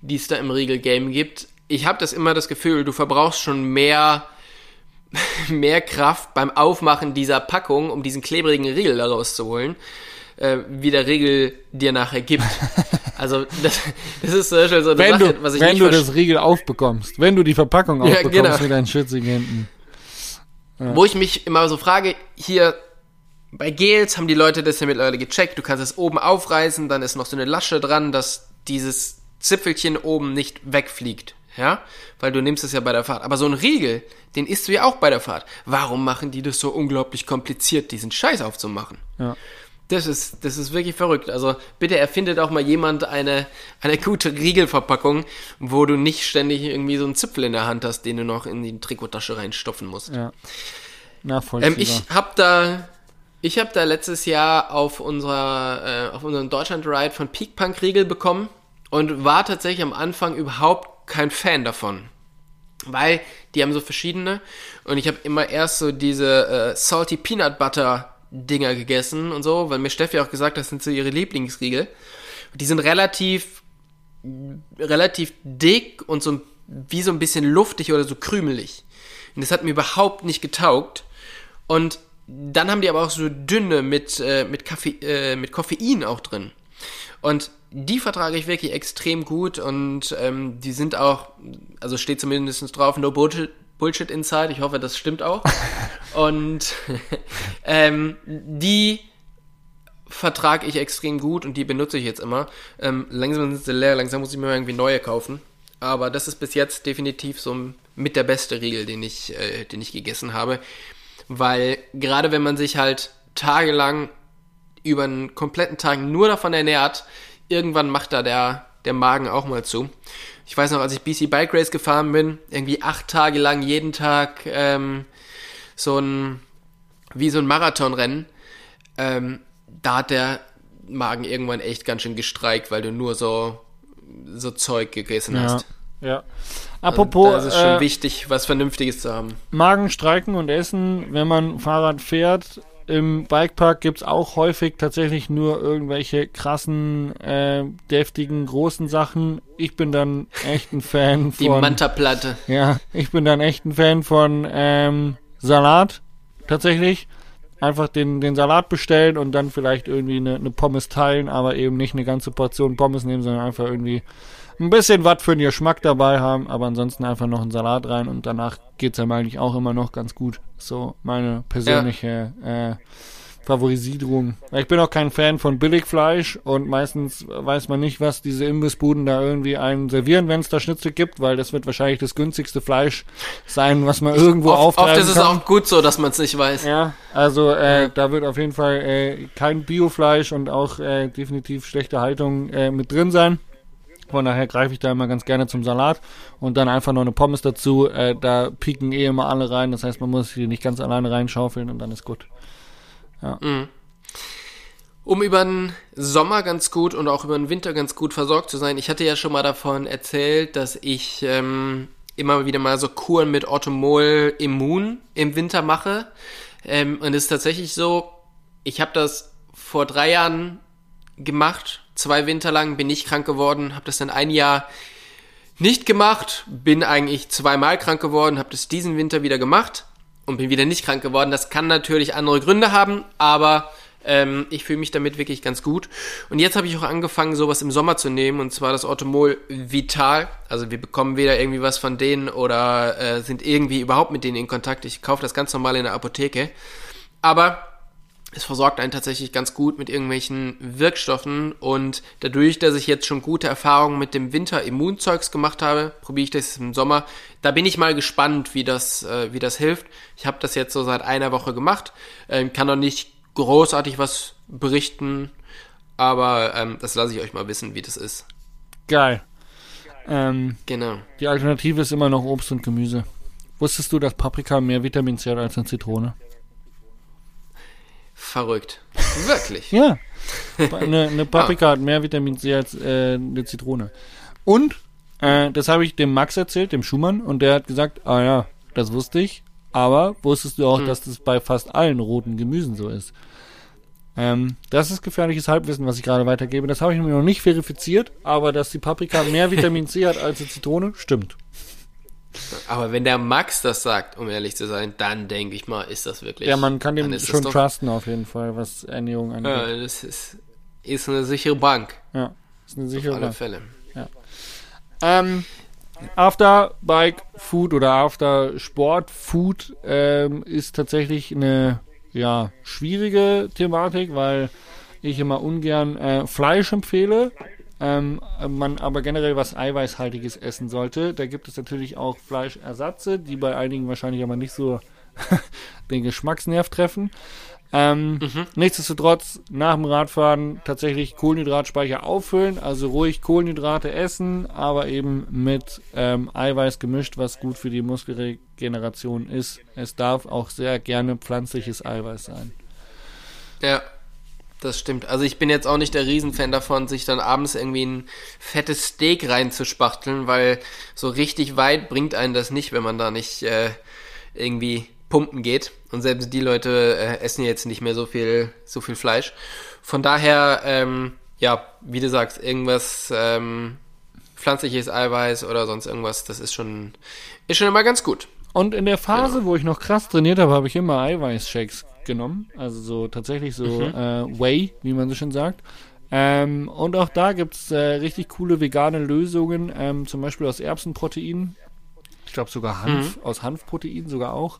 die es da im Riegel-Game gibt, ich habe das immer das Gefühl, du verbrauchst schon mehr, mehr Kraft beim Aufmachen dieser Packung, um diesen klebrigen Riegel da rauszuholen, äh, wie der Riegel dir nachher gibt. Also das, das ist zum Beispiel so eine wenn Sache, du, was ich wenn nicht du das Riegel aufbekommst, wenn du die Verpackung Ja, aufbekommst genau. mit deinen schützigen Händen. Wo ich mich immer so frage, hier bei Gels haben die Leute das ja mittlerweile gecheckt, du kannst es oben aufreißen, dann ist noch so eine Lasche dran, dass dieses Zipfelchen oben nicht wegfliegt. Ja, weil du nimmst es ja bei der Fahrt. Aber so ein Riegel, den isst du ja auch bei der Fahrt. Warum machen die das so unglaublich kompliziert, diesen Scheiß aufzumachen? Ja. Das ist, das ist wirklich verrückt. Also bitte erfindet auch mal jemand eine, eine gute Riegelverpackung, wo du nicht ständig irgendwie so einen Zipfel in der Hand hast, den du noch in die Trikottasche reinstopfen musst. Ja. Nachvollziehbar. Ähm, ich habe da, ich habe da letztes Jahr auf unserer, äh, auf unserem Deutschland Ride von Peak Punk Riegel bekommen und war tatsächlich am Anfang überhaupt kein Fan davon. Weil die haben so verschiedene und ich habe immer erst so diese äh, Salty Peanut Butter Dinger gegessen und so, weil mir Steffi auch gesagt hat, das sind so ihre Lieblingsriegel. Die sind relativ relativ dick und so wie so ein bisschen luftig oder so krümelig. Und das hat mir überhaupt nicht getaugt. Und dann haben die aber auch so dünne mit, äh, mit, Kaffee, äh, mit Koffein auch drin. Und die vertrage ich wirklich extrem gut und ähm, die sind auch, also steht zumindest drauf, no Bullshit, Bullshit inside. Ich hoffe, das stimmt auch. und ähm, die vertrage ich extrem gut und die benutze ich jetzt immer. Ähm, langsam sind sie leer, langsam muss ich mir irgendwie neue kaufen. Aber das ist bis jetzt definitiv so mit der beste Riegel, den ich, äh, den ich gegessen habe. Weil gerade wenn man sich halt tagelang über einen kompletten Tag nur davon ernährt, irgendwann macht da der, der Magen auch mal zu. Ich weiß noch, als ich BC Bike Race gefahren bin, irgendwie acht Tage lang jeden Tag ähm, so ein, wie so ein Marathonrennen, ähm, da hat der Magen irgendwann echt ganz schön gestreikt, weil du nur so, so Zeug gegessen ja. hast. ja. Apropos da ist es schon äh, wichtig, was Vernünftiges zu haben. Magen streiken und essen, wenn man Fahrrad fährt, im Bikepark gibt's auch häufig tatsächlich nur irgendwelche krassen, äh, deftigen, großen Sachen. Ich bin dann echt ein Fan von. Die Manta-Platte. Ja, ich bin dann echt ein Fan von ähm, Salat. Tatsächlich. Einfach den, den Salat bestellen und dann vielleicht irgendwie eine, eine Pommes teilen, aber eben nicht eine ganze Portion Pommes nehmen, sondern einfach irgendwie ein bisschen was für den Geschmack dabei haben, aber ansonsten einfach noch einen Salat rein und danach geht's einem eigentlich auch immer noch ganz gut. So meine persönliche ja. äh, Favorisierung. Ich bin auch kein Fan von Billigfleisch und meistens weiß man nicht, was diese Imbissbuden da irgendwie einen servieren, wenn es da Schnitzel gibt, weil das wird wahrscheinlich das günstigste Fleisch sein, was man irgendwo oft, auftreiben Oft ist es auch gut so, dass man es nicht weiß. Ja, also äh, ja. da wird auf jeden Fall äh, kein Biofleisch und auch äh, definitiv schlechte Haltung äh, mit drin sein. Von daher greife ich da immer ganz gerne zum Salat und dann einfach noch eine Pommes dazu. Äh, da pieken eh immer alle rein. Das heißt, man muss hier nicht ganz alleine reinschaufeln und dann ist gut. Ja. Mhm. Um über den Sommer ganz gut und auch über den Winter ganz gut versorgt zu sein. Ich hatte ja schon mal davon erzählt, dass ich ähm, immer wieder mal so Kuren mit Orthomol Immun im Winter mache. Ähm, und es ist tatsächlich so, ich habe das vor drei Jahren gemacht zwei Winter lang, bin nicht krank geworden, habe das dann ein Jahr nicht gemacht, bin eigentlich zweimal krank geworden, habe das diesen Winter wieder gemacht und bin wieder nicht krank geworden. Das kann natürlich andere Gründe haben, aber ähm, ich fühle mich damit wirklich ganz gut. Und jetzt habe ich auch angefangen, sowas im Sommer zu nehmen, und zwar das Automol Vital. Also wir bekommen weder irgendwie was von denen oder äh, sind irgendwie überhaupt mit denen in Kontakt. Ich kaufe das ganz normal in der Apotheke. Aber es versorgt einen tatsächlich ganz gut mit irgendwelchen Wirkstoffen und dadurch, dass ich jetzt schon gute Erfahrungen mit dem Winter-Immunzeugs gemacht habe, probiere ich das im Sommer. Da bin ich mal gespannt, wie das, äh, wie das hilft. Ich habe das jetzt so seit einer Woche gemacht, ähm, kann noch nicht großartig was berichten, aber ähm, das lasse ich euch mal wissen, wie das ist. Geil. Ähm, genau. Die Alternative ist immer noch Obst und Gemüse. Wusstest du, dass Paprika mehr Vitamin C hat als eine Zitrone? Verrückt. Wirklich. ja. Eine, eine Paprika ah. hat mehr Vitamin C als äh, eine Zitrone. Und, äh, das habe ich dem Max erzählt, dem Schumann, und der hat gesagt, ah ja, das wusste ich, aber wusstest du auch, hm. dass das bei fast allen roten Gemüsen so ist? Ähm, das ist gefährliches Halbwissen, was ich gerade weitergebe. Das habe ich mir noch nicht verifiziert, aber dass die Paprika mehr Vitamin C hat als die Zitrone, stimmt. Aber wenn der Max das sagt, um ehrlich zu sein, dann denke ich mal, ist das wirklich. Ja, man kann dem schon trusten auf jeden Fall, was Ernährung angeht. Ja, das ist, ist eine sichere Bank. Ja, ist eine sichere auf alle Bank. Fälle. Ja. Ähm, After Bike Food oder After Sport Food ähm, ist tatsächlich eine ja, schwierige Thematik, weil ich immer ungern äh, Fleisch empfehle ähm, man aber generell was Eiweißhaltiges essen sollte. Da gibt es natürlich auch Fleischersatze, die bei einigen wahrscheinlich aber nicht so den Geschmacksnerv treffen. Ähm, mhm. Nichtsdestotrotz nach dem Radfahren tatsächlich Kohlenhydratspeicher auffüllen, also ruhig Kohlenhydrate essen, aber eben mit ähm, Eiweiß gemischt, was gut für die Muskelregeneration ist. Es darf auch sehr gerne pflanzliches Eiweiß sein. Ja, das stimmt. Also ich bin jetzt auch nicht der Riesenfan davon, sich dann abends irgendwie ein fettes Steak reinzuspachteln, weil so richtig weit bringt einen das nicht, wenn man da nicht äh, irgendwie pumpen geht. Und selbst die Leute äh, essen jetzt nicht mehr so viel, so viel Fleisch. Von daher, ähm, ja, wie du sagst, irgendwas ähm, pflanzliches Eiweiß oder sonst irgendwas, das ist schon, ist schon immer ganz gut. Und in der Phase, genau. wo ich noch krass trainiert habe, habe ich immer Eiweißshakes genommen. Also so tatsächlich so mhm. äh, Whey, wie man so schön sagt. Ähm, und auch da gibt es äh, richtig coole vegane Lösungen, ähm, zum Beispiel aus Erbsenprotein. Ich glaube sogar Hanf, mhm. aus Hanfprotein sogar auch.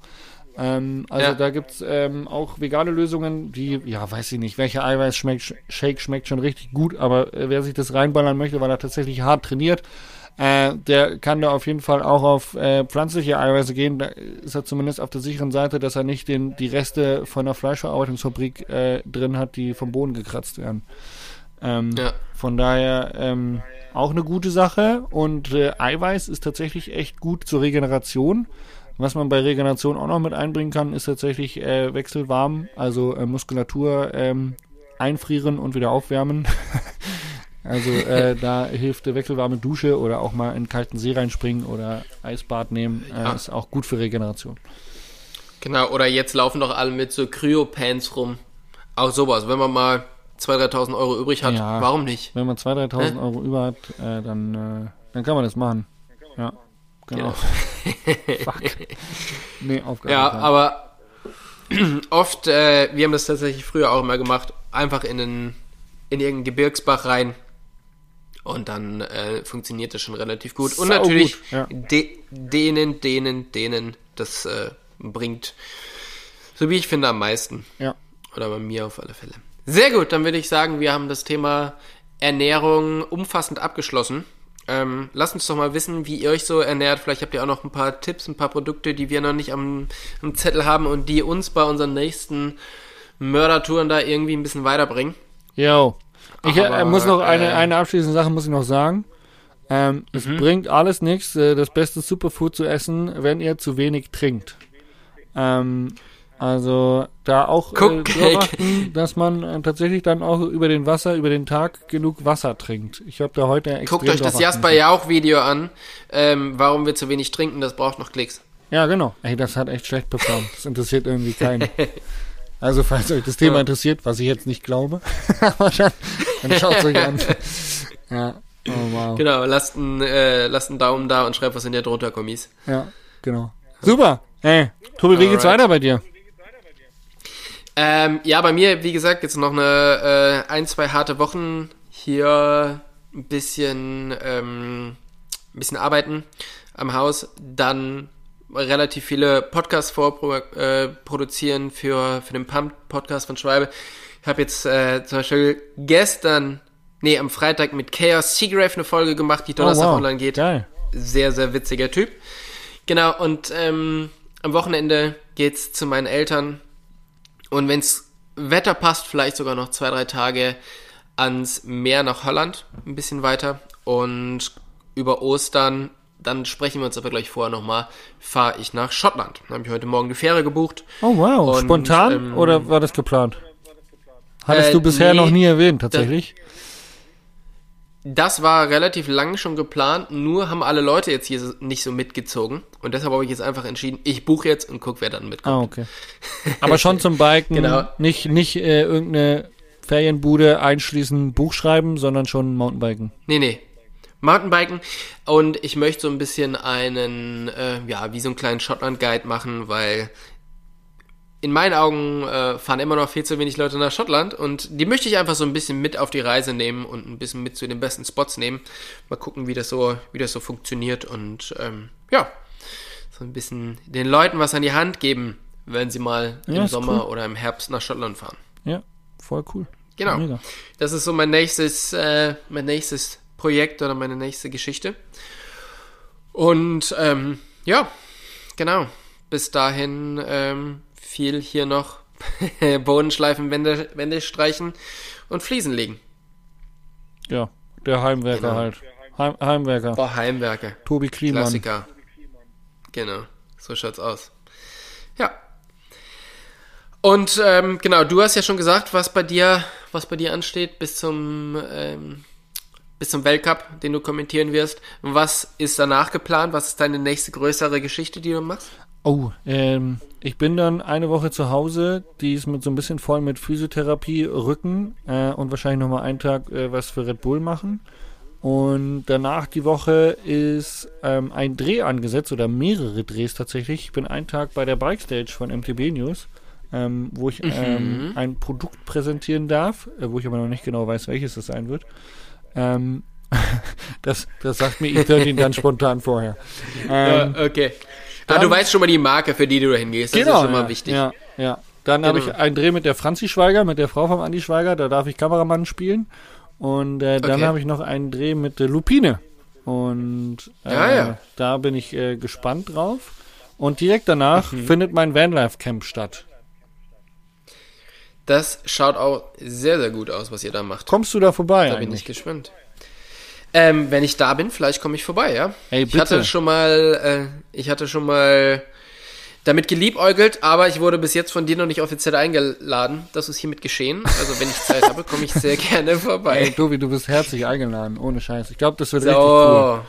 Ähm, also ja. da gibt es ähm, auch vegane Lösungen, die, ja, weiß ich nicht, welcher Eiweiß-Shake schmeckt schon richtig gut, aber äh, wer sich das reinballern möchte, weil er tatsächlich hart trainiert, äh, der kann da auf jeden Fall auch auf äh, pflanzliche Eiweiße gehen. Da ist er zumindest auf der sicheren Seite, dass er nicht den, die Reste von der Fleischverarbeitungsfabrik äh, drin hat, die vom Boden gekratzt werden. Ähm, ja. Von daher ähm, auch eine gute Sache. Und äh, Eiweiß ist tatsächlich echt gut zur Regeneration. Was man bei Regeneration auch noch mit einbringen kann, ist tatsächlich äh, wechselwarm, also äh, Muskulatur ähm, einfrieren und wieder aufwärmen. Also äh, da hilft eine wechselwarme Dusche oder auch mal in kalten See reinspringen oder Eisbad nehmen. Äh, ja. Ist auch gut für Regeneration. Genau, oder jetzt laufen doch alle mit so Kryo-Pants rum. Auch sowas, wenn man mal 2.000, 3.000 Euro übrig hat, Ja. warum nicht? Wenn man 2.000, 3.000 Hä? Euro über hat, äh, dann, äh, dann kann man das machen. Ja, genau. Fuck. Nee, auf gar Ja, Fall. aber oft, äh, wir haben das tatsächlich früher auch immer gemacht, einfach in, den, in irgendeinen Gebirgsbach rein und dann äh, funktioniert das schon relativ gut. Und Sau natürlich gut, ja. de, denen, denen, denen, das äh, bringt, so wie ich finde, am meisten. Ja. Oder bei mir auf alle Fälle. Sehr gut, dann würde ich sagen, wir haben das Thema Ernährung umfassend abgeschlossen. Ähm, lasst uns doch mal wissen, wie ihr euch so ernährt. Vielleicht habt ihr auch noch ein paar Tipps, ein paar Produkte, die wir noch nicht am, am Zettel haben und die uns bei unseren nächsten Mördertouren da irgendwie ein bisschen weiterbringen. Jo. Ich äh, Aber, muss noch eine, äh, eine abschließende Sache muss ich noch sagen. Ähm, Es bringt alles nichts, äh, das beste Superfood zu essen, wenn ihr zu wenig trinkt. Ähm, also da auch äh, Guck. drauf achten, dass man äh, tatsächlich dann auch über den Wasser, über den Tag genug Wasser trinkt. Ich habe da heute extrem Guckt euch das Jasper. Jauch-Video an, ähm, warum wir zu wenig trinken, das braucht noch Klicks. Ja, genau. Ey, das hat echt schlecht performt. Das interessiert irgendwie keinen. Also, falls euch das Thema interessiert, was ich jetzt nicht glaube, aber dann, dann schaut es euch an. Ja, oh wow. Genau, lasst einen, äh, lasst einen Daumen da und schreibt was in der drunter, Kommis. Ja, genau. Super. Ey, Tobi, wie geht's Alright. weiter bei dir? Ähm, ja, bei mir, wie gesagt, jetzt noch eine äh, ein, zwei harte Wochen hier ein bisschen, ähm, ein bisschen arbeiten am Haus, dann relativ viele Podcasts vorproduzieren äh, produzieren für, für den Pump-Podcast von Schwalbe. Ich habe jetzt äh, zum Beispiel gestern, nee, am Freitag mit Chaos Seagrave eine Folge gemacht, die Donnerstag online geht Geil. sehr, sehr witziger Typ. Genau, und ähm, am Wochenende geht's zu meinen Eltern. Und wenn's Wetter passt, vielleicht sogar noch zwei, drei Tage ans Meer nach Holland, ein bisschen weiter. Und über Ostern, dann sprechen wir uns aber gleich vorher nochmal, fahre ich nach Schottland. Dann habe ich heute Morgen die Fähre gebucht. Oh wow. Und, Spontan ähm, oder war das geplant? Hattest äh, du bisher nee, noch nie erwähnt, tatsächlich? Das war relativ lang schon geplant, nur haben alle Leute jetzt hier nicht so mitgezogen. Und deshalb habe ich jetzt einfach entschieden, ich buche jetzt und guck, wer dann mitkommt. Ah, okay. Aber schon zum Biken, Genau. nicht, nicht äh, irgendeine Ferienbude einschließen, Buch schreiben, sondern schon Mountainbiken. Nee, nee. Mountainbiken. Und ich möchte so ein bisschen einen, äh, ja, wie so einen kleinen Schottland-Guide machen, weil in meinen Augen äh, fahren immer noch viel zu wenig Leute nach Schottland und die möchte ich einfach so ein bisschen mit auf die Reise nehmen und ein bisschen mit zu den besten Spots nehmen. Mal gucken, wie das so, wie das so funktioniert und ähm, ja, so ein bisschen den Leuten was an die Hand geben, wenn sie mal Ja, im Sommer cool. oder im Herbst nach Schottland fahren. Ja, voll cool. Genau. Mega. Das ist so mein nächstes, äh, mein nächstes Projekt oder meine nächste Geschichte. Und ähm, ja, genau. Bis dahin ähm, viel hier noch Bodenschleifen, Wände, Wände streichen und Fliesen legen. Ja, der Heimwerker Genau. halt. Heim, Heimwerker. Boah, Heimwerke. Tobi Kliemann. Klassiker. Genau, so schaut's aus. Ja. Und ähm, genau, du hast ja schon gesagt, was bei dir, was bei dir ansteht bis zum ähm, bis zum Weltcup, den du kommentieren wirst. Was ist danach geplant? Was ist deine nächste größere Geschichte, die du machst? Oh, ähm, ich bin dann eine Woche zu Hause, die ist mit so ein bisschen voll mit Physiotherapie, Rücken äh, und wahrscheinlich nochmal einen Tag äh, was für Red Bull machen. Und danach die Woche ist ähm, ein Dreh angesetzt oder mehrere Drehs tatsächlich. Ich bin einen Tag bei der Bike Stage von MTB News, ähm, wo ich ähm, ein Produkt präsentieren darf, äh, wo ich aber noch nicht genau weiß, welches es sein wird. Ähm, das, das sagt mir E13 ganz spontan vorher. Ähm, okay. Ah, dann- du weißt schon mal die Marke, für die du dahin gehst. Das ist schon mal ja, wichtig. Ja, ja. Dann habe Genau. ich einen Dreh mit der Franzi Schweiger, mit der Frau vom Andi Schweiger, da darf ich Kameramann spielen. Und äh, dann Okay. habe ich noch einen Dreh mit der Lupine. Und äh, Ja, ja. da bin ich äh, gespannt drauf. Und direkt danach Mhm. findet mein Vanlife Camp statt. Das schaut auch sehr, sehr gut aus, was ihr da macht. Kommst du da vorbei Da bin ich eigentlich? gespannt. Ähm, wenn ich da bin, vielleicht komme ich vorbei, ja. Ey, Ich hatte bitte. schon mal, äh, ich hatte schon mal damit geliebäugelt, aber ich wurde bis jetzt von dir noch nicht offiziell eingeladen. Das ist hiermit geschehen. Also wenn ich Zeit habe, komme ich sehr gerne Ey, vorbei. Tobi, du bist herzlich eingeladen, ohne Scheiß. Ich glaube, das wird richtig cool.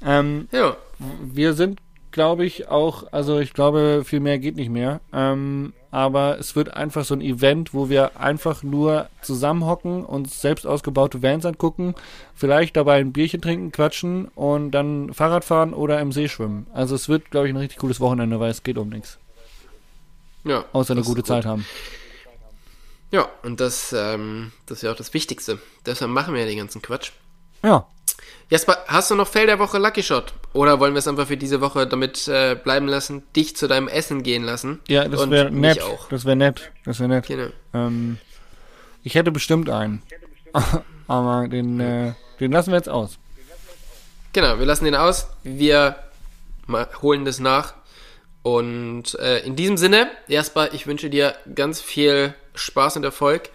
So, Ähm, ja. wir sind glaube ich, auch, also ich glaube, viel mehr geht nicht mehr. Ähm, aber es wird einfach so ein Event, wo wir einfach nur zusammenhocken, uns selbst ausgebaute Vans angucken, vielleicht dabei ein Bierchen trinken, quatschen und dann Fahrrad fahren oder im See schwimmen. Also es wird, glaube ich, ein richtig cooles Wochenende, weil es geht um nichts. Ja. Außer eine gute gut. Zeit haben. Ja, und das, ähm, das ist ja auch das Wichtigste. Deshalb machen wir ja den ganzen Quatsch. Ja. Jasper, hast du noch Fell der Woche Lucky Shot? Oder wollen wir es einfach für diese Woche damit äh, bleiben lassen, dich zu deinem Essen gehen lassen? Ja, das wäre nett. Das wäre nett. Das wäre nett. Genau. Ähm, ich hätte bestimmt einen. Aber den, äh, den lassen wir jetzt aus. Genau, wir lassen den aus. Wir holen das nach. Und äh, in diesem Sinne, Jasper, ich wünsche dir ganz viel Spaß und Erfolg.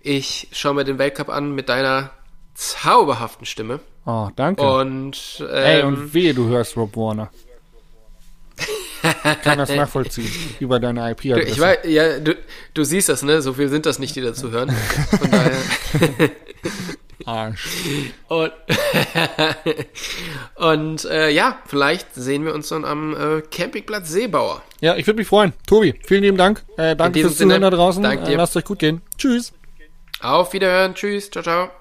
Ich schaue mir den Weltcup an mit deiner zauberhaften Stimme. Oh, danke. Und, ähm, Ey, und wehe, du hörst Rob Warner. kann das nachvollziehen über deine IP-Adresse. ich weiß, ja, du, du siehst das, ne? So viel sind das nicht, die dazu hören. Von daher. Arsch. Und, und äh, ja, vielleicht sehen wir uns dann am äh, Campingplatz Seebauer. Ja, ich würde mich freuen. Tobi, vielen lieben Dank. Äh, danke fürs Zuhören da draußen. danke Äh, dir. lasst euch gut gehen. Tschüss. Auf Wiederhören. Tschüss. Ciao, ciao.